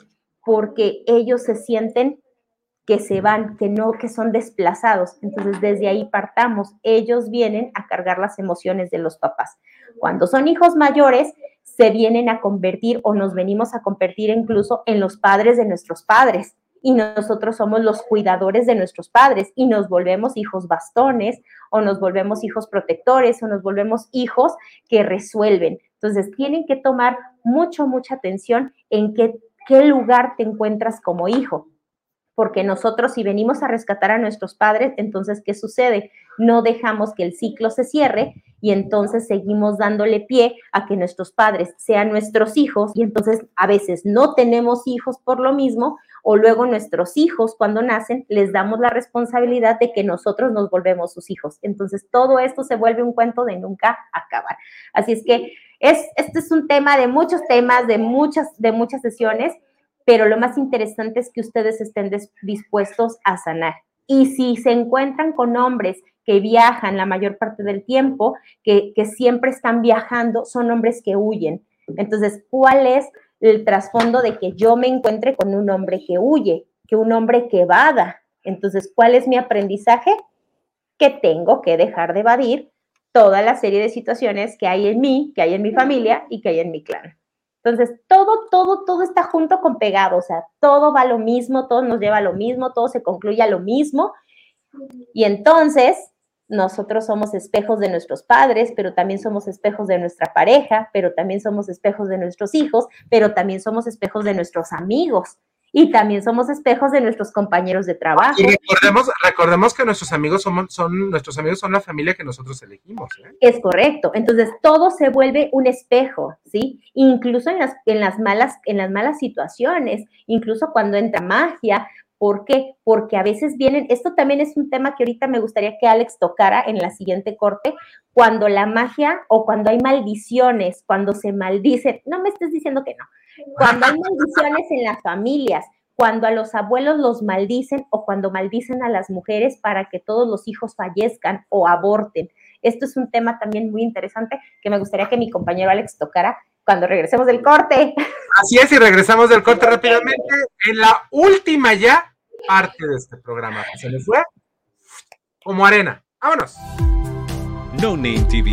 Porque ellos se sienten que se van, que no, que son desplazados. Entonces, desde ahí partamos. Ellos vienen a cargar las emociones de los papás. Cuando son hijos mayores, se vienen a convertir o nos venimos a convertir incluso en los padres de nuestros padres y nosotros somos los cuidadores de nuestros padres y nos volvemos hijos bastones o nos volvemos hijos protectores o nos volvemos hijos que resuelven. Entonces, tienen que tomar mucho, mucha atención en qué, qué lugar te encuentras como hijo porque nosotros si venimos a rescatar a nuestros padres, entonces, ¿qué sucede? No dejamos que el ciclo se cierre y entonces seguimos dándole pie a que nuestros padres sean nuestros hijos y entonces a veces no tenemos hijos por lo mismo o luego nuestros hijos cuando nacen les damos la responsabilidad de que nosotros nos volvemos sus hijos. Entonces todo esto se vuelve un cuento de nunca acabar. Así es que es, este es un tema de muchos temas, de muchas, de muchas sesiones pero lo más interesante es que ustedes estén dispuestos a sanar. Y si se encuentran con hombres que viajan la mayor parte del tiempo, que, siempre están viajando, son hombres que huyen. Entonces, ¿cuál es el trasfondo de que yo me encuentre con un hombre que huye, que un hombre que evada? Entonces, ¿cuál es mi aprendizaje? Que tengo que dejar de evadir toda la serie de situaciones que hay en mí, que hay en mi familia y que hay en mi clan. Entonces, todo, todo, todo está junto con pegado, o sea, todo va a lo mismo, todo nos lleva a lo mismo, todo se concluye a lo mismo. Y entonces, nosotros somos espejos de nuestros padres, pero también somos espejos de nuestra pareja, pero también somos espejos de nuestros hijos, pero también somos espejos de nuestros amigos y también somos espejos de nuestros compañeros de trabajo. Y recordemos, recordemos que nuestros amigos son, son, nuestros amigos son la familia que nosotros elegimos. ¿eh? Es correcto. Entonces todo se vuelve un espejo, ¿sí? Incluso en las, en las malas, en las malas situaciones, incluso cuando entra magia. ¿Por qué? Porque a veces vienen, esto también es un tema que ahorita me gustaría que Alex tocara en la siguiente corte, cuando la magia o cuando hay maldiciones, cuando se maldicen, no me estés diciendo que no, cuando hay maldiciones en las familias, cuando a los abuelos los maldicen o cuando maldicen a las mujeres para que todos los hijos fallezcan o aborten. Esto es un tema también muy interesante que me gustaría que mi compañero Alex tocara cuando regresemos del corte. Así es, y regresamos del corte rápidamente en la última ya parte de este programa. Se le fue como arena. Vámonos. No Name TV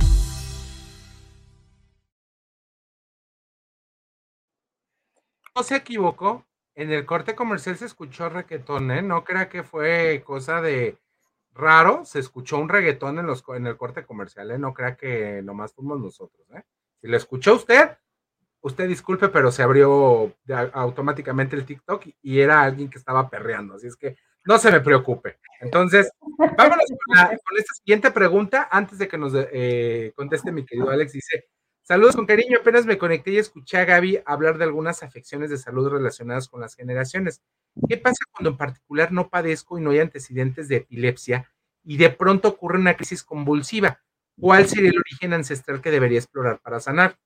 no se equivocó, en el corte comercial se escuchó reggaetón, ¿eh? No crea que fue cosa de raro, se escuchó un reggaetón en, los, en el corte comercial, ¿eh? No crea que nomás fuimos nosotros, ¿eh? Si lo escuchó usted, usted disculpe, pero se abrió automáticamente el TikTok y, era alguien que estaba perreando, así es que no se me preocupe. Entonces, vámonos con, esta siguiente pregunta, antes de que nos eh, conteste mi querido Alex, dice, Saludos con cariño, apenas me conecté y escuché a Gaby hablar de algunas afecciones de salud relacionadas con las generaciones. ¿Qué pasa cuando en particular no padezco y no hay antecedentes de epilepsia y de pronto ocurre una crisis convulsiva? ¿Cuál sería el origen ancestral que debería explorar para sanar?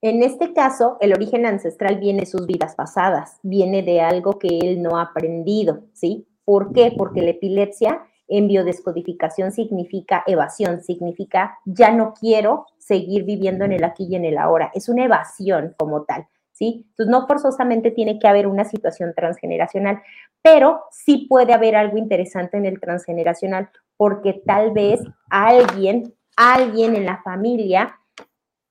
En este caso, el origen ancestral viene de sus vidas pasadas, viene de algo que él no ha aprendido, ¿sí? ¿Por qué? Porque la epilepsia en biodescodificación significa evasión, significa ya no quiero seguir viviendo en el aquí y en el ahora. Es una evasión como tal, ¿sí? Entonces, no forzosamente tiene que haber una situación transgeneracional, pero sí puede haber algo interesante en el transgeneracional, porque tal vez alguien, alguien en la familia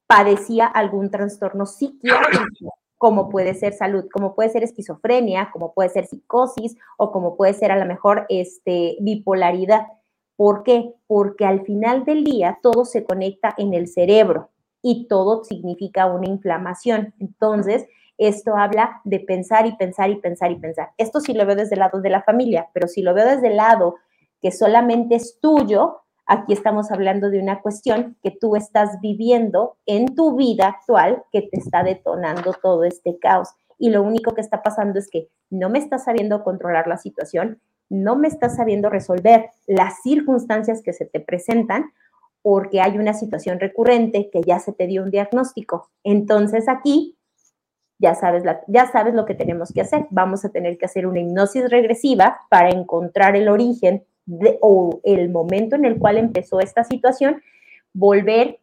padecía algún trastorno psiquiátrico como puede ser salud, como puede ser esquizofrenia, como puede ser psicosis o como puede ser a lo mejor este, bipolaridad. ¿Por qué? Porque al final del día todo se conecta en el cerebro y todo significa una inflamación. Entonces, esto habla de pensar y pensar y pensar y pensar. Esto sí lo veo desde el lado de la familia, pero si lo veo desde el lado que solamente es tuyo, Aquí estamos hablando de una cuestión que tú estás viviendo en tu vida actual que te está detonando todo este caos. Y lo único que está pasando es que no me estás sabiendo controlar la situación, no me estás sabiendo resolver las circunstancias que se te presentan porque hay una situación recurrente que ya se te dio un diagnóstico. Entonces aquí ya sabes, ya sabes lo que tenemos que hacer. Vamos a tener que hacer una hipnosis regresiva para encontrar el origen de, o el momento en el cual empezó esta situación, volver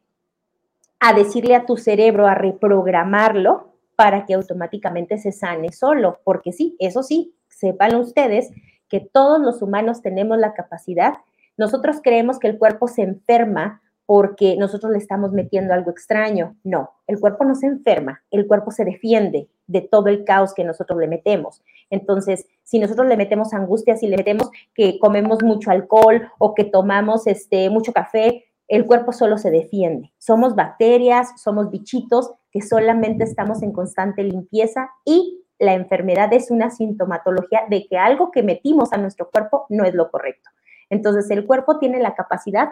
a decirle a tu cerebro, a reprogramarlo para que automáticamente se sane solo. Porque sí, eso sí, sepan ustedes que todos los humanos tenemos la capacidad. Nosotros creemos que el cuerpo se enferma porque nosotros le estamos metiendo algo extraño. No, el cuerpo no se enferma, el cuerpo se defiende de todo el caos que nosotros le metemos. Entonces, si nosotros le metemos angustia, si le metemos que comemos mucho alcohol o que tomamos este, mucho café, el cuerpo solo se defiende. Somos bacterias, somos bichitos que solamente estamos en constante limpieza y la enfermedad es una sintomatología de que algo que metimos a nuestro cuerpo no es lo correcto. Entonces, el cuerpo tiene la capacidad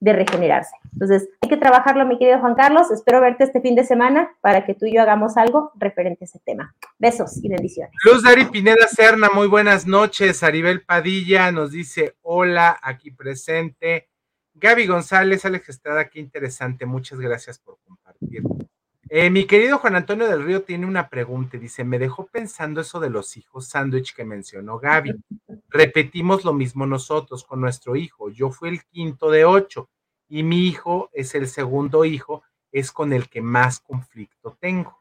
de regenerarse. Entonces, hay que trabajarlo, mi querido Juan Carlos. Espero verte este fin de semana para que tú y yo hagamos algo referente a ese tema. Besos y bendiciones. Luz Dari Pineda Serna, muy buenas noches. Aribel Padilla nos dice hola, aquí presente. Gaby González, Alex Estrada, qué interesante. Muchas gracias por compartir. Eh, mi querido Juan Antonio del Río tiene una pregunta. Dice: Me dejó pensando eso de los hijos sándwich que mencionó Gaby. Repetimos lo mismo nosotros con nuestro hijo. Yo fui el quinto de ocho y mi hijo es el segundo hijo, es con el que más conflicto tengo.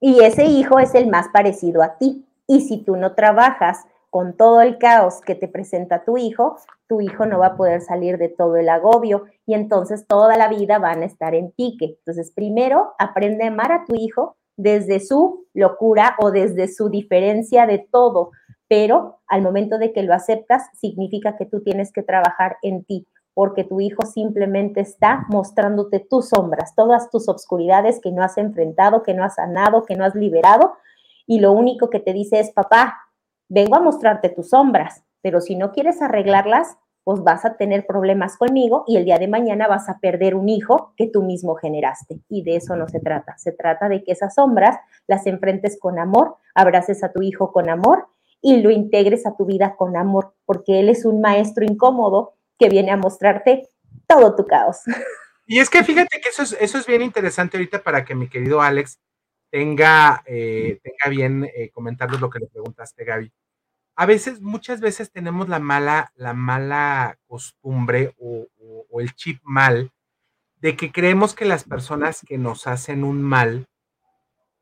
Y ese hijo es el más parecido a ti. Y si tú no trabajas con todo el caos que te presenta tu hijo, tu hijo no va a poder salir de todo el agobio y entonces toda la vida van a estar en pique. Entonces, primero, aprende a amar a tu hijo desde su locura o desde su diferencia de todo, pero al momento de que lo aceptas, significa que tú tienes que trabajar en ti, porque tu hijo simplemente está mostrándote tus sombras, todas tus obscuridades que no has enfrentado, que no has sanado, que no has liberado, y lo único que te dice es, papá, vengo a mostrarte tus sombras, pero si no quieres arreglarlas, pues vas a tener problemas conmigo y el día de mañana vas a perder un hijo que tú mismo generaste. Y de eso no se trata. Se trata de que esas sombras las enfrentes con amor, abraces a tu hijo con amor y lo integres a tu vida con amor, porque él es un maestro incómodo que viene a mostrarte todo tu caos. Y es que fíjate que eso es, eso es bien interesante ahorita para que mi querido Alex tenga, eh, tenga bien eh, comentarnos lo que le preguntaste, Gaby a veces, muchas veces tenemos la mala, la mala costumbre o, el chip mal de que creemos que las personas que nos hacen un mal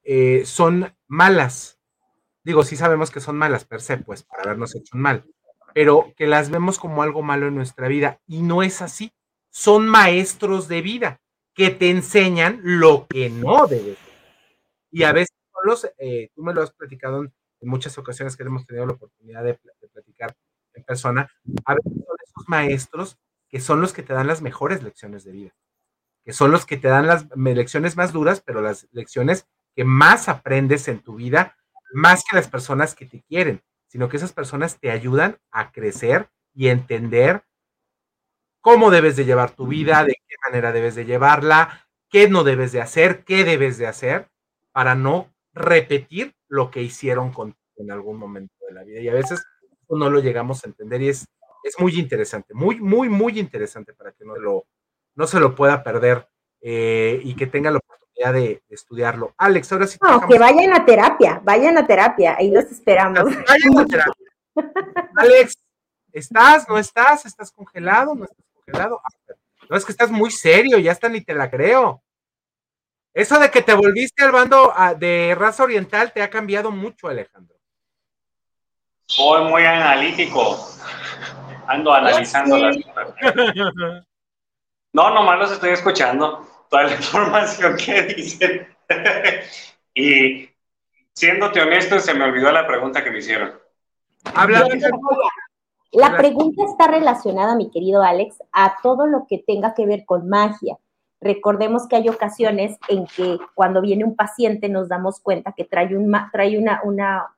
eh, son malas. Digo, sí sabemos que son malas per se, pues, por habernos hecho un mal, pero que las vemos como algo malo en nuestra vida y no es así. Son maestros de vida que te enseñan lo que no debes. Y a veces, los, eh, tú me lo has platicado en muchas ocasiones que hemos tenido la oportunidad de, platicar en persona, a veces son esos maestros que son los que te dan las mejores lecciones de vida, que son los que te dan las lecciones más duras, pero las lecciones que más aprendes en tu vida, más que las personas que te quieren, sino que esas personas te ayudan a crecer y entender cómo debes de llevar tu vida, de qué manera debes de llevarla, qué no debes de hacer, qué debes de hacer para no repetir lo que hicieron con en algún momento de la vida. Y a veces no lo llegamos a entender y es, es muy interesante, muy, muy, muy interesante para que no, lo, no se lo pueda perder eh, y que tenga la oportunidad de, estudiarlo. Alex, ahora sí. No, que vayan a terapia, vayan a terapia, ahí los esperamos. Vayan a terapia. Alex, ¿estás? ¿No estás? ¿Estás congelado? ¿No estás congelado? Ah, no, es que estás muy serio, ya está ni te la creo. Eso de que te volviste al bando ah, de raza oriental te ha cambiado mucho, Alejandro. Soy muy analítico. Ando analizando las cosas. No, nomás los estoy escuchando. Toda la información que dicen. y siéndote honesto, se me olvidó la pregunta que me hicieron. La pregunta está relacionada, mi querido Alex, a todo lo que tenga que ver con magia Recordemos que hay ocasiones en que cuando viene un paciente nos damos cuenta que trae un, trae una,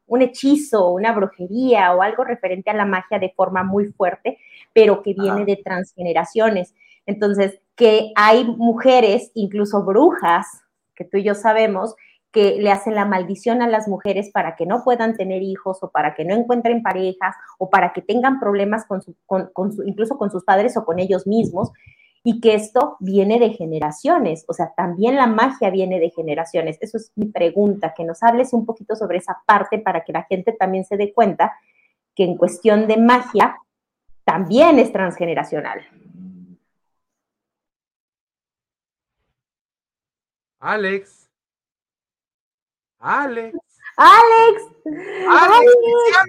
un hechizo, una brujería o algo referente a la magia de forma muy fuerte, pero que viene de transgeneraciones. Entonces, que hay mujeres, incluso brujas, que tú y yo sabemos, que le hacen la maldición a las mujeres para que no puedan tener hijos o para que no encuentren parejas o para que tengan problemas con su, con, su, incluso con sus padres o con ellos mismos y que esto viene de generaciones, o sea, también la magia viene de generaciones. Eso es mi pregunta, que nos hables un poquito sobre esa parte para que la gente también se dé cuenta que en cuestión de magia también es transgeneracional. Alex. Alex. Alex. Alex.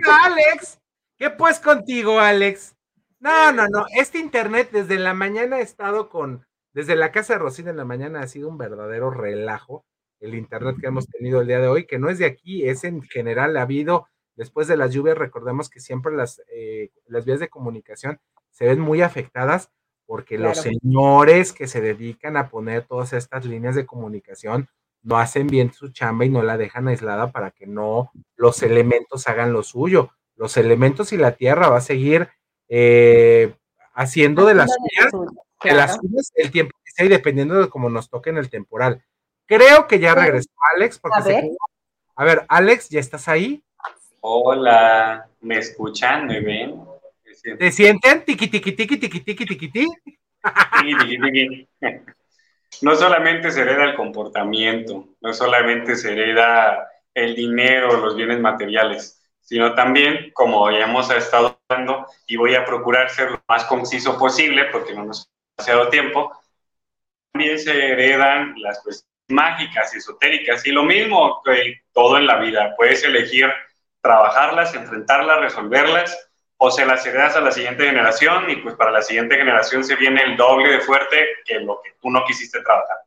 Alex. ¿Qué pues contigo, Alex? No, no, no. Este internet desde la mañana ha estado con, desde la casa de Rosina en la mañana ha sido un verdadero relajo. El internet que hemos tenido el día de hoy, que no es de aquí, es en general, ha habido, después de las lluvias, recordemos que siempre las, eh, las vías de comunicación se ven muy afectadas porque los señores que se dedican a poner todas estas líneas de comunicación no hacen bien su chamba y no la dejan aislada para que no los elementos hagan lo suyo. Los elementos y la tierra va a seguir eh, haciendo de las suyas, el tiempo que sea y dependiendo de cómo nos toque en el temporal. Creo que ya regresó Alex, porque a ver. a ver, Alex, ¿ya estás ahí? Hola, ¿me escuchan? ¿Me ven? ¿Te sienten? Tiki, tiki, tiki, tiki, tiki, tiki, tiki. No solamente se hereda el comportamiento, no solamente se hereda el dinero, los bienes materiales, sino también, como ya hemos estado y voy a procurar ser lo más conciso posible, porque no nos demasiado tiempo, también se heredan las cuestiones mágicas y esotéricas, y lo mismo que todo en la vida, puedes elegir trabajarlas, enfrentarlas, resolverlas, o se las heredas a la siguiente generación y pues para la siguiente generación se viene el doble de fuerte que lo que tú no quisiste trabajar.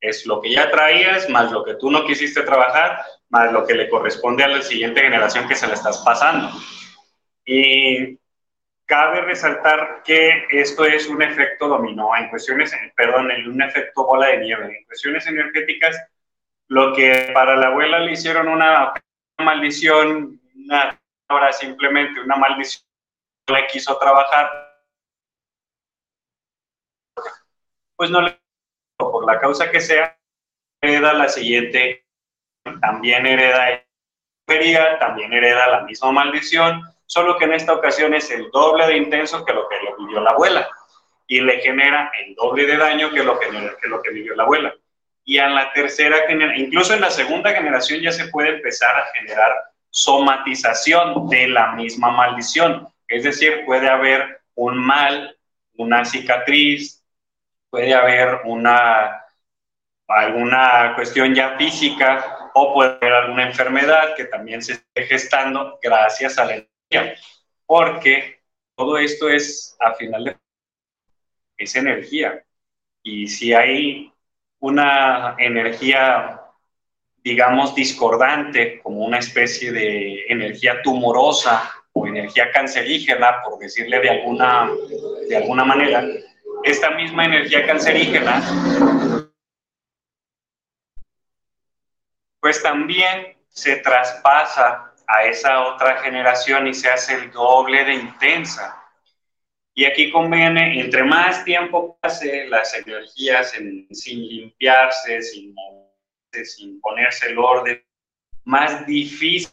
Es lo que ya traías más lo que tú no quisiste trabajar, más lo que le corresponde a la siguiente generación que se le estás pasando. Y cabe resaltar que esto es un efecto dominó en cuestiones, perdón, en un efecto bola de nieve. En cuestiones energéticas, lo que para la abuela le hicieron una maldición, una, ahora simplemente una maldición le quiso trabajar, pues no le por la causa que sea, hereda la siguiente, también hereda también hereda la misma maldición, solo que en esta ocasión es el doble de intenso que lo que lo vivió la abuela y le genera el doble de daño que lo que, que lo que vivió la abuela. Y en la tercera generación, incluso en la segunda generación ya se puede empezar a generar somatización de la misma maldición. Es decir, puede haber un mal, una cicatriz, puede haber una, alguna cuestión ya física o puede haber alguna enfermedad que también se esté gestando gracias a la. Porque todo esto es, a final de es energía. Y si hay una energía, digamos, discordante, como una especie de energía tumorosa o energía cancerígena, por decirle de alguna, de alguna manera, esta misma energía cancerígena, pues también se traspasa a esa otra generación y se hace el doble de intensa. Y aquí conviene, entre más tiempo pase las energías sin limpiarse, sin, sin ponerse el orden, más difícil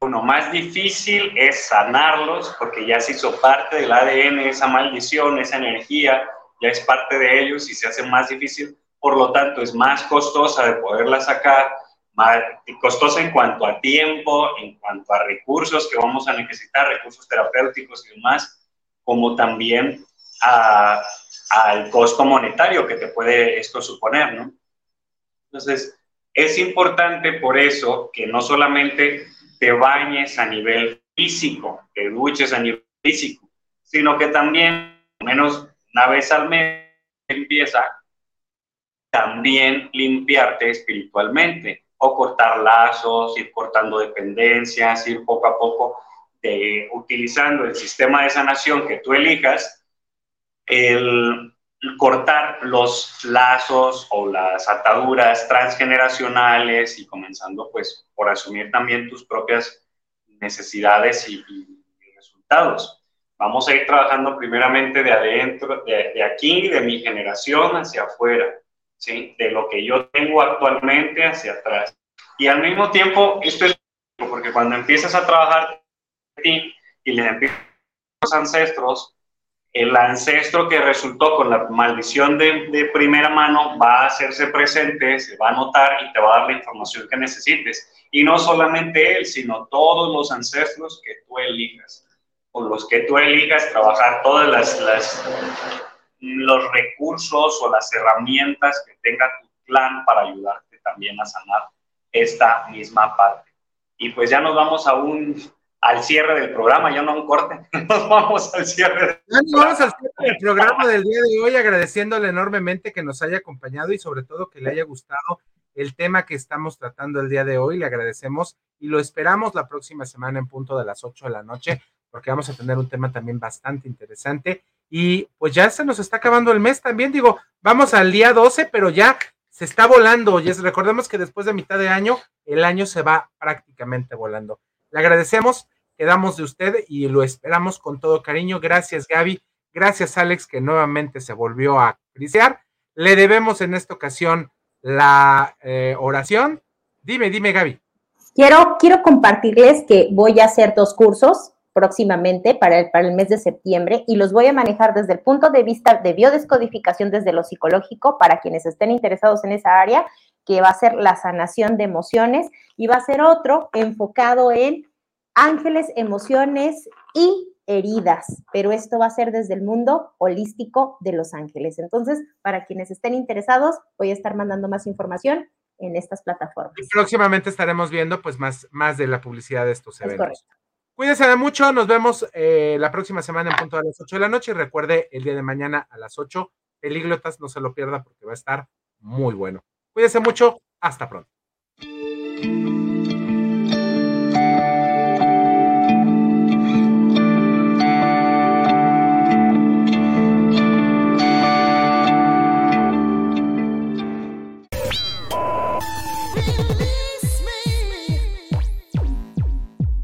uno, más difícil es sanarlos porque ya se hizo parte del ADN, esa maldición, esa energía, ya es parte de ellos y se hace más difícil. Por lo tanto, es más costosa de poderla sacar, más costosa en cuanto a tiempo, en cuanto a recursos que vamos a necesitar, recursos terapéuticos y demás, como también al costo monetario que te puede esto suponer, ¿no? Entonces, es importante por eso que no solamente te bañes a nivel físico, te duches a nivel físico, sino que también, menos una vez al mes, empieza también limpiarte espiritualmente o cortar lazos, ir cortando dependencias, ir poco a poco de, utilizando el sistema de sanación que tú elijas, el cortar los lazos o las ataduras transgeneracionales y comenzando pues por asumir también tus propias necesidades y, resultados. Vamos a ir trabajando primeramente de adentro, de, de, aquí, de mi generación hacia afuera, ¿sí? De lo que yo tengo actualmente hacia atrás. Y al mismo tiempo, esto es porque cuando empiezas a trabajar y le empiezas a los ancestros, el ancestro que resultó con la maldición de, de, primera mano va a hacerse presente, se va a notar y te va a dar la información que necesites. Y no solamente él, sino todos los ancestros que tú elijas, con los que tú elijas trabajar todas las, las los recursos o las herramientas que tenga tu plan para ayudarte también a sanar esta misma parte. Y pues ya nos vamos a un al cierre del programa, ya no a un corte, nos vamos al cierre. Ya nos vamos al cierre del programa del día de hoy, agradeciéndole enormemente que nos haya acompañado y sobre todo que le haya gustado el tema que estamos tratando el día de hoy. Le agradecemos y lo esperamos la próxima semana en punto de las 8 de la noche, porque vamos a tener un tema también bastante interesante. Y pues ya se nos está acabando el mes también, digo, vamos al día 12, pero ya se está volando. Y recordemos que después de mitad de año, el año se va prácticamente volando. Le agradecemos, quedamos de usted y lo esperamos con todo cariño. Gracias, Gaby. Gracias, Alex, que nuevamente se volvió a crisear. Le debemos en esta ocasión la eh, oración. Dime, dime, Gaby. Quiero, quiero compartirles que voy a hacer dos cursos próximamente para el, para el mes de septiembre y los voy a manejar desde el punto de vista de biodescodificación desde lo psicológico para quienes estén interesados en esa área, que va a ser la sanación de emociones y va a ser otro enfocado en ángeles, emociones y heridas, pero esto va a ser desde el mundo holístico de los ángeles. Entonces, para quienes estén interesados, voy a estar mandando más información en estas plataformas. Y próximamente estaremos viendo pues más, más de la publicidad de estos eventos. Cuídense de mucho, nos vemos eh, la próxima semana en punto a las 8 de la noche y recuerde el día de mañana a las 8, Pelíglotas, no se lo pierda porque va a estar muy bueno. Cuídense mucho, hasta pronto.